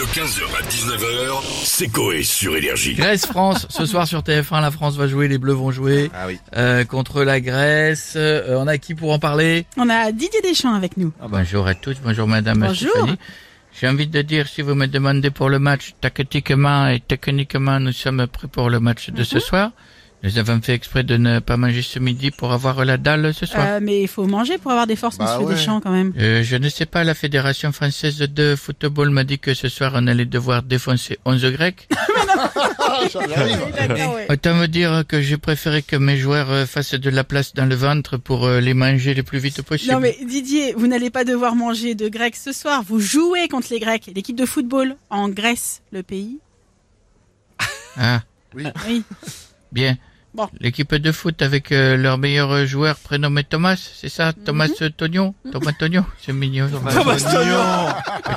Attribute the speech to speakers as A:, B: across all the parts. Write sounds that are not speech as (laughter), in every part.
A: De 15h à 19h, c'est Coé sur Énergie.
B: Grèce-France, ce soir sur TF1, la France va jouer, les Bleus vont jouer
C: Ah oui.
B: euh, contre la Grèce. Euh, on a qui pour en parler?
D: On a Didier Deschamps avec nous.
B: Ah, Bonjour à tous, bonjour Madame
D: Bonjour.
B: Stéphanie. J'ai envie de dire, si vous me demandez pour le match, tactiquement et techniquement, nous sommes prêts pour le match de ce
D: Mhm.
B: soir. Nous avons fait exprès de ne pas manger ce midi pour avoir la dalle ce soir.
D: Euh, mais il faut manger pour avoir des forces,
C: Bah
D: monsieur
C: ouais.
D: Deschamps, quand même.
B: Euh, je ne sais pas, la Fédération française de football m'a dit que ce soir on allait devoir défoncer 11 Grecs. (laughs)
D: Ouais.
B: Autant me dire que j'ai préféré que mes joueurs euh, fassent de la place dans le ventre pour les manger le plus vite possible.
D: Non mais Didier, vous n'allez pas devoir manger de Grecs ce soir. Vous jouez contre les Grecs, l'équipe de football en Grèce, le pays.
B: Ah,
D: Oui.
B: bien.
D: Bon.
B: L'équipe de foot avec euh, leur meilleur joueur prénommé Thomas, c'est ça Thomas
D: Mhm.
B: euh, Tognon? Thomas Tognon C'est mignon.
C: Thomas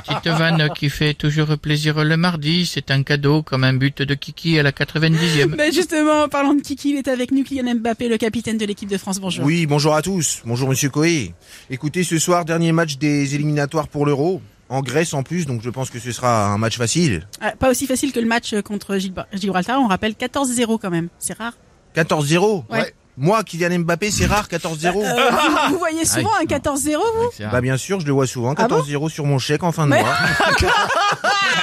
B: Petite vanne qui fait toujours plaisir le mardi. C'est un cadeau comme un but de Kiki à la 90e.
D: Ben (laughs) justement, en parlant de Kiki, il est avec nous, Kylian Mbappé, le capitaine de l'équipe de France. Bonjour.
C: Oui, bonjour à tous. Bonjour Monsieur Coé. Écoutez, ce soir, dernier match des éliminatoires pour l'Euro. En Grèce en plus, donc je pense que ce sera un match facile.
D: Ah, pas aussi facile que le match contre Gilba- Gibraltar. On rappelle 14-0 quand même. C'est rare.
C: 14-0
D: Ouais.
C: Moi, Kylian Mbappé, c'est rare, 14-0.
D: Euh, vous, vous voyez souvent un 14-0, vous?
C: Bah bien sûr, je le vois souvent,
D: Ah bon?
C: 14-0 sur mon chèque en fin de mois. (laughs)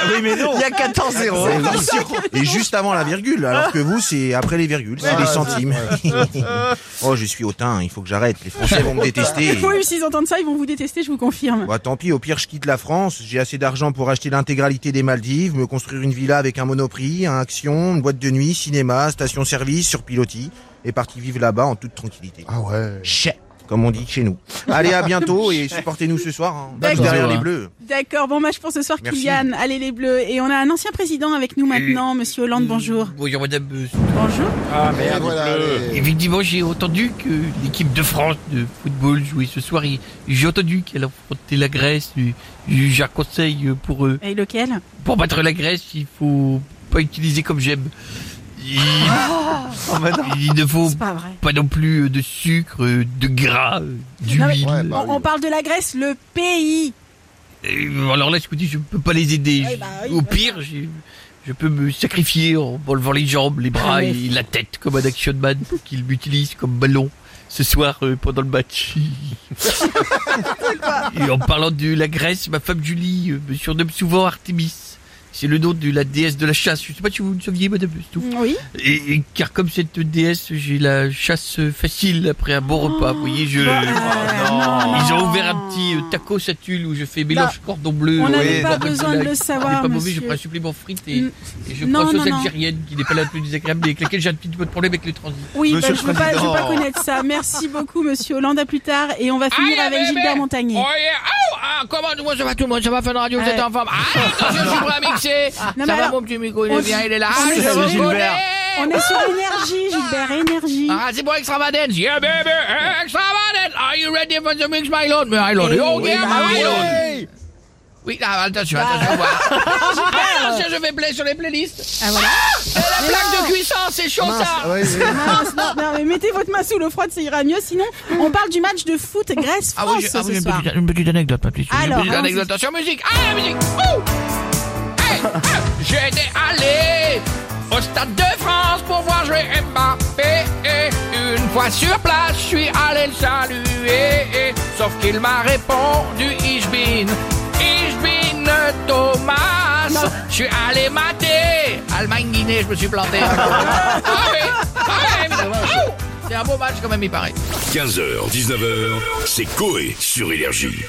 C: oui, mais non.
E: Il y a 14-0.
C: Et juste avant la virgule, alors que vous, c'est après les virgules, c'est des centimes. (laughs) oh, je suis hautain, il faut que j'arrête. Les Français vont me détester.
D: Oui, s'ils entendent ça, ils vont vous détester, je vous confirme.
C: Bah tant pis, au pire je quitte la France, j'ai assez d'argent pour acheter l'intégralité des Maldives, me construire une villa avec un monoprix, un action, une boîte de nuit, cinéma, station-service sur pilotis, et parti vivre là-bas en toute tranquillité.
E: Ah ouais.
C: Chais, comme on dit chez nous. (laughs) Allez, à bientôt et supportez-nous ce soir, hein,
D: D'accord.
C: derrière les bleus.
D: D'accord, bon match pour ce soir,
C: Merci.
D: Kylian. Allez les Bleus. Et on a un ancien président avec nous maintenant, Monsieur Hollande. Bonjour.
B: Bonjour Madame. euh,
D: Bonjour.
E: Ah merde, voilà.
B: Effectivement, j'ai entendu que l'équipe de France de football jouait ce soir. et J'ai entendu qu'elle affrontait la Grèce. J'ai un conseil pour eux.
D: Et lequel?
B: Pour battre la Grèce, il faut pas utiliser comme j'aime. Il, il ne faut
D: pas vrai.
B: pas non plus euh, de sucre, euh, de gras, euh, d'huile.
D: Non, mais-
E: Ouais, bah
D: On, on parle de la Grèce, le pays.
B: Et alors là, écoutez, je peux pas les aider.
D: Ouais, bah oui,
B: Au
D: bah
B: pire, je peux me sacrifier en enlevant les jambes, les bras
D: Ah,
B: et la tête comme un action man pour qu'il m'utilise comme ballon ce soir euh, pendant le match. (laughs) et en parlant de la Grèce, ma femme Julie euh, me surnomme souvent Artemis. C'est le nom de la déesse de la chasse. Je sais pas si vous le saviez, madame Stouff.
D: Oui.
B: Et, et car comme cette déesse, j'ai la chasse facile après un bon repas. Vous voyez, je...
D: Euh, non.
B: Ils ont ouvert un petit euh, taco satule où je fais mélange cordon bleu.
D: Bah, On n'avait
B: ouais,
D: pas besoin de le savoir,
B: pas mauvais, je prends un supplément frites et,
D: Mm.
B: et je
D: Non,
B: prends sauce
D: non, non.
B: algérienne qui n'est pas la plus désagréable mais avec laquelle j'ai un petit peu de problème avec les transits.
D: Oui, bah, je
E: le
D: veux pas, veux connaître ça. Merci beaucoup, Monsieur Hollande. À plus tard. Et on va finir avec. Gilbert Montagnier.
B: Oh yeah, oh, ah, comment moi ça va tout le monde, ça va faire la radio, vous êtes en forme. Ah, attention, je suis prêt à mixer.
D: Non, mais
B: ça va
D: alors,
B: mon petit micro, il est bien, il est là. Ah, je.
D: On est sur énergie, Gilbert, énergie.
B: Ah, c'est pour Extravagance. Yeah, baby, Extravagance. Are you ready for the mix, my lord? My lord.
D: Eh
B: Oh,
D: oui,
B: yeah,
D: bah
B: my lord. Oui, ah, attention, attention. Ah, attention, je vais play sur les playlists.
D: Ah voilà.
B: La plaque de cuisson, c'est chaud, ça.
E: Ouais, ouais.
D: Mince, non, non, mais mettez votre main sous l'eau froide, ça ira mieux. Sinon, on parle du match de foot Grèce-France
B: Ah oui, ah oui,
D: ce
B: une,
D: soir.
B: petite, une petite anecdote, ma petite.
D: Alors,
B: une petite
D: allons-y.
B: anecdote. Attention, musique. Ah, la musique. Ouh. Hey, ah, J'étais allé au Stade de France pour voir jouer Mbappé. Et une fois sur place, je suis allé le saluer. Sauf qu'il m'a répondu Ich bin, Ich bin Thomas. Je suis allé mater Allemagne-Guinée, je me suis planté. ah oui, ah. Ouh. C'est un beau match quand même, il paraît.
A: 15h, 19h, c'est Coé sur Énergie.